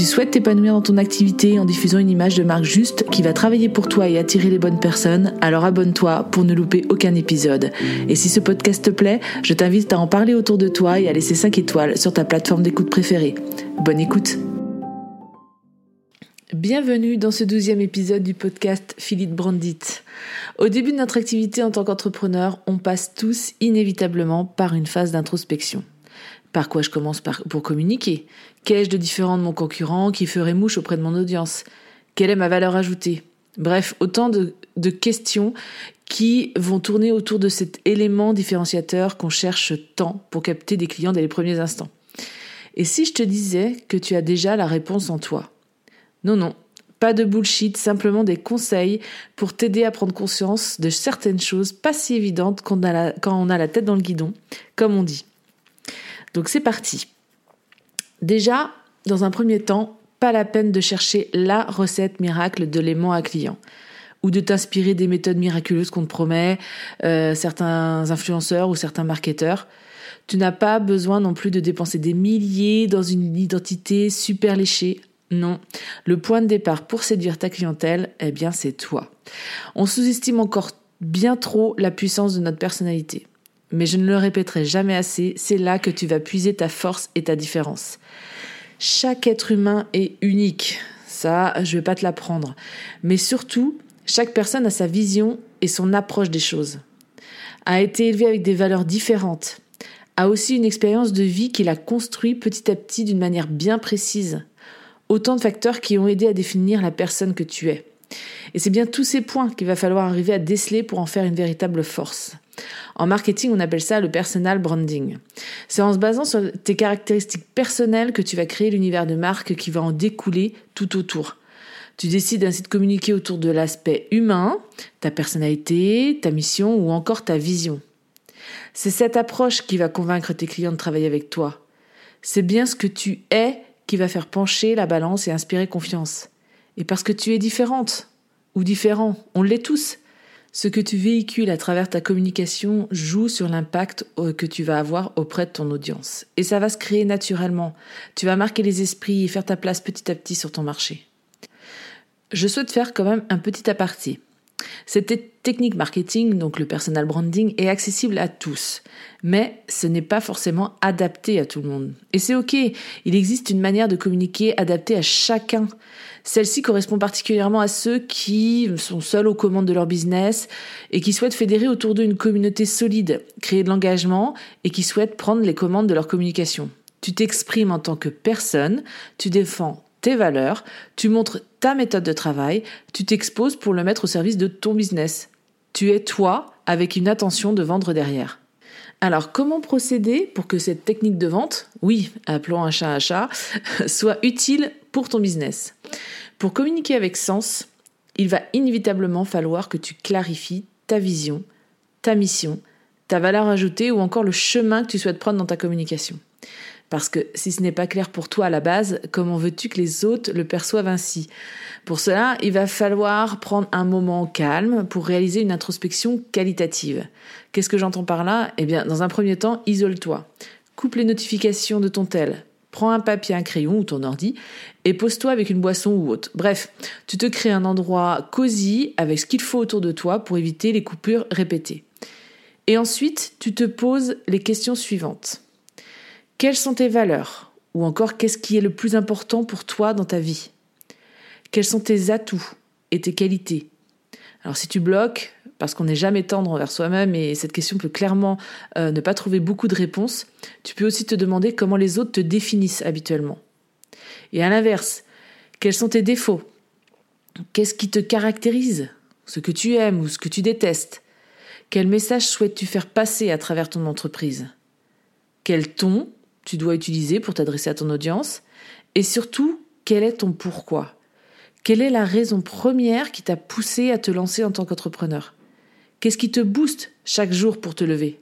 tu souhaites t'épanouir dans ton activité en diffusant une image de marque juste qui va travailler pour toi et attirer les bonnes personnes, alors abonne-toi pour ne louper aucun épisode. Et si ce podcast te plaît, je t'invite à en parler autour de toi et à laisser 5 étoiles sur ta plateforme d'écoute préférée. Bonne écoute Bienvenue dans ce douzième épisode du podcast Philippe Brandit. Au début de notre activité en tant qu'entrepreneur, on passe tous inévitablement par une phase d'introspection. Par quoi je commence pour communiquer? Qu'ai-je de différent de mon concurrent qui ferait mouche auprès de mon audience? Quelle est ma valeur ajoutée? Bref, autant de, questions qui vont tourner autour de cet élément différenciateur qu'on cherche tant pour capter des clients dès les premiers instants. Et si je te disais que tu as déjà la réponse en toi? Non, non, pas de bullshit, simplement des conseils pour t'aider à prendre conscience de certaines choses pas si évidentes quand on a la tête dans le guidon, comme on dit. Donc c'est parti. Déjà, dans un premier temps, pas la peine de chercher la recette miracle de l'aimant à client ou de t'inspirer des méthodes miraculeuses qu'on te promet, euh, certains influenceurs ou certains marketeurs. Tu n'as pas besoin non plus de dépenser des milliers dans une identité super léchée. Non, le point de départ pour séduire ta clientèle, eh bien c'est toi. On sous-estime encore bien trop la puissance de notre personnalité mais je ne le répéterai jamais assez, c'est là que tu vas puiser ta force et ta différence. Chaque être humain est unique, ça je vais pas te l'apprendre, mais surtout, chaque personne a sa vision et son approche des choses, a été élevé avec des valeurs différentes, a aussi une expérience de vie qu'il a construit petit à petit d'une manière bien précise. Autant de facteurs qui ont aidé à définir la personne que tu es. Et c'est bien tous ces points qu'il va falloir arriver à déceler pour en faire une véritable force. En marketing, on appelle ça le personal branding. C'est en se basant sur tes caractéristiques personnelles que tu vas créer l'univers de marque qui va en découler tout autour. Tu décides ainsi de communiquer autour de l'aspect humain, ta personnalité, ta mission ou encore ta vision. C'est cette approche qui va convaincre tes clients de travailler avec toi. C'est bien ce que tu es qui va faire pencher la balance et inspirer confiance. Et parce que tu es différente ou différent, on l'est tous. Ce que tu véhicules à travers ta communication joue sur l'impact euh, que tu vas avoir auprès de ton audience. Et ça va se créer naturellement. Tu vas marquer les esprits et faire ta place petit à petit sur ton marché. Je souhaite faire quand même un petit aparté. Cette technique marketing, donc le personal branding, est accessible à tous, mais ce n'est pas forcément adapté à tout le monde. Et c'est ok, il existe une manière de communiquer adaptée à chacun. Celle-ci correspond particulièrement à ceux qui sont seuls aux commandes de leur business et qui souhaitent fédérer autour d'eux une communauté solide, créer de l'engagement et qui souhaitent prendre les commandes de leur communication. Tu t'exprimes en tant que personne, tu défends tes valeurs, tu montres ta méthode de travail, tu t'exposes pour le mettre au service de ton business. Tu es toi avec une attention de vendre derrière. Alors, comment procéder pour que cette technique de vente, oui, appelons un chat un chat, soit utile pour ton business? Pour communiquer avec sens, il va inévitablement falloir que tu clarifies ta vision, ta mission, ta valeur ajoutée ou encore le chemin que tu souhaites prendre dans ta communication. Parce que si ce n'est pas clair pour toi à la base, comment veux-tu que les autres le perçoivent ainsi? Pour cela, il va falloir prendre un moment calme pour réaliser une introspection qualitative. Qu'est-ce que j'entends par là? Eh bien, dans un premier temps, isole-toi. Coupe les notifications de ton tel. Prends un papier, un crayon ou ton ordi et pose-toi avec une boisson ou autre. Bref, tu te crées un endroit cosy avec ce qu'il faut autour de toi pour éviter les coupures répétées. Et ensuite, tu te poses les questions suivantes. Quelles sont tes valeurs? Ou encore, qu'est-ce qui est le plus important pour toi dans ta vie? Quels sont tes atouts et tes qualités? Alors si tu bloques, parce qu'on n'est jamais tendre envers soi-même et cette question peut clairement euh, ne pas trouver beaucoup de réponses, tu peux aussi te demander comment les autres te définissent habituellement. Et à l'inverse, quels sont tes défauts? Qu'est-ce qui te caractérise? Ce que tu aimes ou ce que tu détestes? Quel message souhaites-tu faire passer à travers ton entreprise? Quel ton tu dois utiliser pour t'adresser à ton audience. Et surtout, quel est ton pourquoi? Quelle est la raison première qui t'a poussé à te lancer en tant qu'entrepreneur? Qu'est-ce qui te booste chaque jour pour te lever?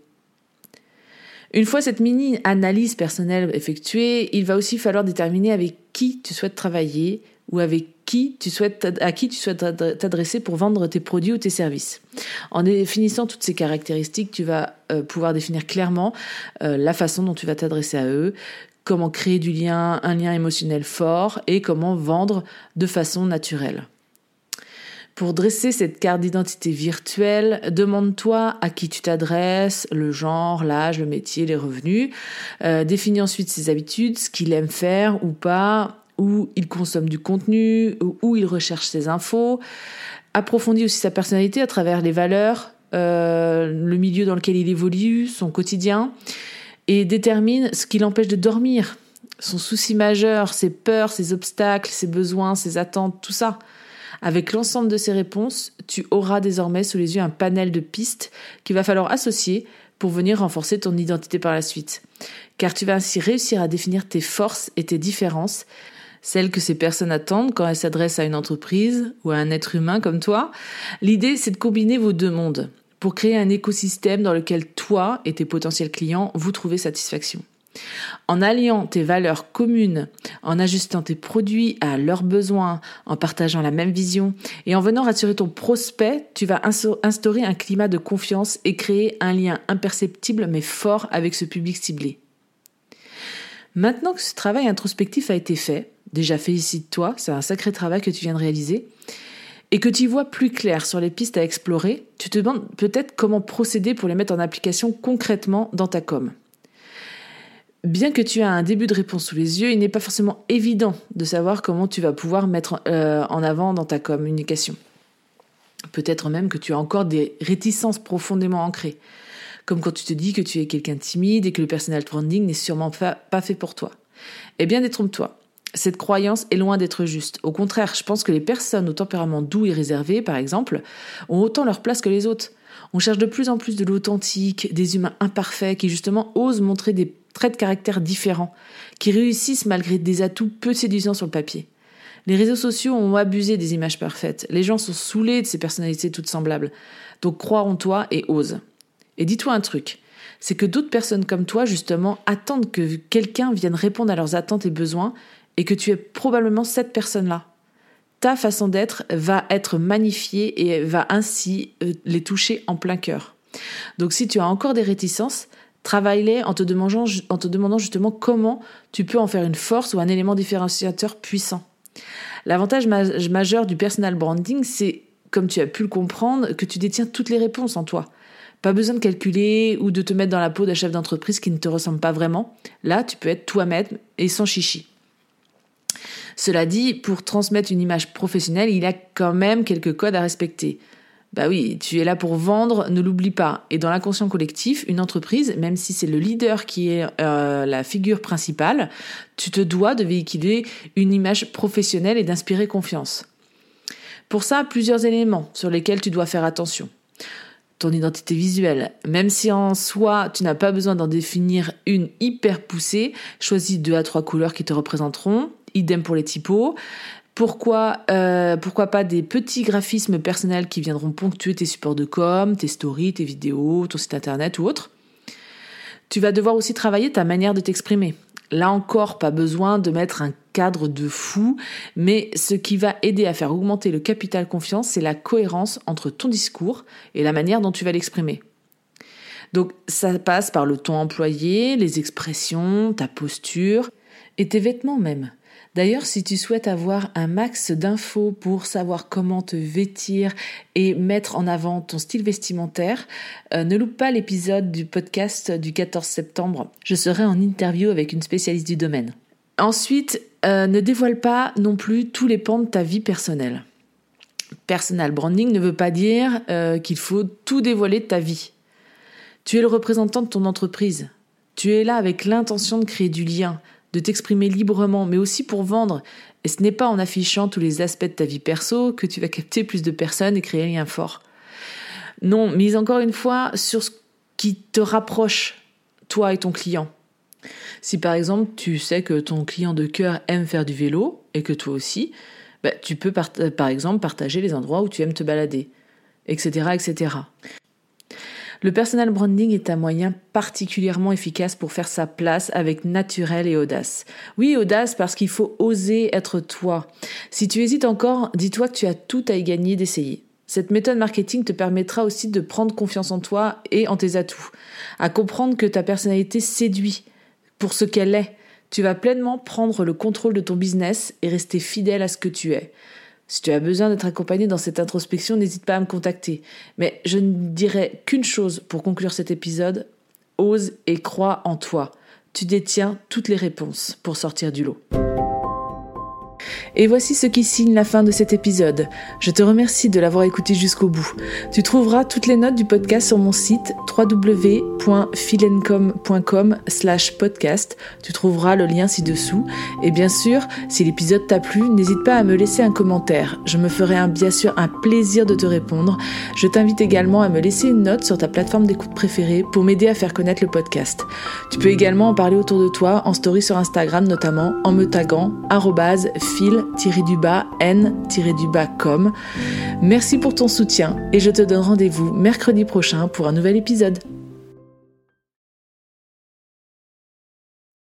Une fois cette mini-analyse personnelle effectuée, il va aussi falloir déterminer avec qui tu souhaites travailler ou avec qui tu souhaites, à qui tu souhaites t'adresser pour vendre tes produits ou tes services. En définissant toutes ces caractéristiques, tu vas euh, pouvoir définir clairement euh, la façon dont tu vas t'adresser à eux, comment créer du lien, un lien émotionnel fort et comment vendre de façon naturelle. Pour dresser cette carte d'identité virtuelle, demande-toi à qui tu t'adresses, le genre, l'âge, le métier, les revenus. Euh, définis ensuite ses habitudes, ce qu'il aime faire ou pas, où il consomme du contenu, où il recherche ses infos. Approfondis aussi sa personnalité à travers les valeurs, euh, le milieu dans lequel il évolue, son quotidien, et détermine ce qui l'empêche de dormir, son souci majeur, ses peurs, ses obstacles, ses besoins, ses attentes, tout ça. Avec l'ensemble de ces réponses, tu auras désormais sous les yeux un panel de pistes qu'il va falloir associer pour venir renforcer ton identité par la suite. Car tu vas ainsi réussir à définir tes forces et tes différences, celles que ces personnes attendent quand elles s'adressent à une entreprise ou à un être humain comme toi. L'idée, c'est de combiner vos deux mondes pour créer un écosystème dans lequel toi et tes potentiels clients vous trouvez satisfaction. En alliant tes valeurs communes, en ajustant tes produits à leurs besoins, en partageant la même vision et en venant rassurer ton prospect, tu vas instaurer un climat de confiance et créer un lien imperceptible mais fort avec ce public ciblé. Maintenant que ce travail introspectif a été fait, déjà félicite-toi, c'est un sacré travail que tu viens de réaliser, et que tu vois plus clair sur les pistes à explorer, tu te demandes peut-être comment procéder pour les mettre en application concrètement dans ta com. Bien que tu aies un début de réponse sous les yeux, il n'est pas forcément évident de savoir comment tu vas pouvoir mettre euh, en avant dans ta communication. Peut-être même que tu as encore des réticences profondément ancrées, comme quand tu te dis que tu es quelqu'un de timide et que le personal branding n'est sûrement pas fait pour toi. Eh bien, détrompe-toi. Cette croyance est loin d'être juste. Au contraire, je pense que les personnes au tempérament doux et réservé, par exemple, ont autant leur place que les autres. On cherche de plus en plus de l'authentique, des humains imparfaits qui justement osent montrer des traits de caractère différents, qui réussissent malgré des atouts peu séduisants sur le papier. Les réseaux sociaux ont abusé des images parfaites. Les gens sont saoulés de ces personnalités toutes semblables. Donc crois en toi et ose. Et dis-toi un truc, c'est que d'autres personnes comme toi, justement, attendent que quelqu'un vienne répondre à leurs attentes et besoins et que tu es probablement cette personne-là. Ta façon d'être va être magnifiée et va ainsi euh, les toucher en plein cœur. Donc si tu as encore des réticences, Travaille-les en te, demandant, en te demandant justement comment tu peux en faire une force ou un élément différenciateur puissant. L'avantage majeur du personal branding, c'est, comme tu as pu le comprendre, que tu détiens toutes les réponses en toi. Pas besoin de calculer ou de te mettre dans la peau d'un chef d'entreprise qui ne te ressemble pas vraiment. Là, tu peux être toi-même et sans chichi. Cela dit, pour transmettre une image professionnelle, il y a quand même quelques codes à respecter. Bah oui, tu es là pour vendre, ne l'oublie pas. Et dans l'inconscient collectif, une entreprise, même si c'est le leader qui est euh, la figure principale, tu te dois de véhiculer une image professionnelle et d'inspirer confiance. Pour ça, plusieurs éléments sur lesquels tu dois faire attention. Ton identité visuelle, même si en soi tu n'as pas besoin d'en définir une hyper poussée, choisis deux à trois couleurs qui te représenteront. Idem pour les typos. Pourquoi, euh, pourquoi pas des petits graphismes personnels qui viendront ponctuer tes supports de com, tes stories, tes vidéos, ton site internet ou autre. Tu vas devoir aussi travailler ta manière de t'exprimer. Là encore, pas besoin de mettre un cadre de fou, mais ce qui va aider à faire augmenter le capital confiance, c'est la cohérence entre ton discours et la manière dont tu vas l'exprimer. Donc ça passe par le ton employé, les expressions, ta posture et tes vêtements même. D'ailleurs, si tu souhaites avoir un max d'infos pour savoir comment te vêtir et mettre en avant ton style vestimentaire, euh, ne loupe pas l'épisode du podcast du 14 septembre. Je serai en interview avec une spécialiste du domaine. Ensuite, euh, ne dévoile pas non plus tous les pans de ta vie personnelle. Personal branding ne veut pas dire euh, qu'il faut tout dévoiler de ta vie. Tu es le représentant de ton entreprise. Tu es là avec l'intention de créer du lien, de t'exprimer librement, mais aussi pour vendre. Et ce n'est pas en affichant tous les aspects de ta vie perso que tu vas capter plus de personnes et créer un lien fort. Non, mise encore une fois sur ce qui te rapproche, toi et ton client. Si par exemple tu sais que ton client de cœur aime faire du vélo et que toi aussi, bah, tu peux par exemple partager les endroits où tu aimes te balader, etc., etc. Le personal branding est un moyen particulièrement efficace pour faire sa place avec naturel et audace. Oui, audace parce qu'il faut oser être toi. Si tu hésites encore, dis-toi que tu as tout à y gagner d'essayer. Cette méthode marketing te permettra aussi de prendre confiance en toi et en tes atouts, à comprendre que ta personnalité séduit pour ce qu'elle est. Tu vas pleinement prendre le contrôle de ton business et rester fidèle à ce que tu es. Si tu as besoin d'être accompagné dans cette introspection, n'hésite pas à me contacter. Mais je ne dirai qu'une chose pour conclure cet épisode. Ose et crois en toi. Tu détiens toutes les réponses pour sortir du lot. Et voici ce qui signe la fin de cet épisode. Je te remercie de l'avoir écouté jusqu'au bout. Tu trouveras toutes les notes du podcast sur mon site www.philencom.com slash podcast. Tu trouveras le lien ci-dessous. Et bien sûr, si l'épisode t'a plu, n'hésite pas à me laisser un commentaire. Je me ferai bien sûr un plaisir de te répondre. Je t'invite également à me laisser une note sur ta plateforme d'écoute préférée pour m'aider à faire connaître le podcast. Tu peux également en parler autour de toi en story sur Instagram notamment en me taguant phil n-com. Merci pour ton soutien et je te donne rendez-vous mercredi prochain pour un nouvel épisode.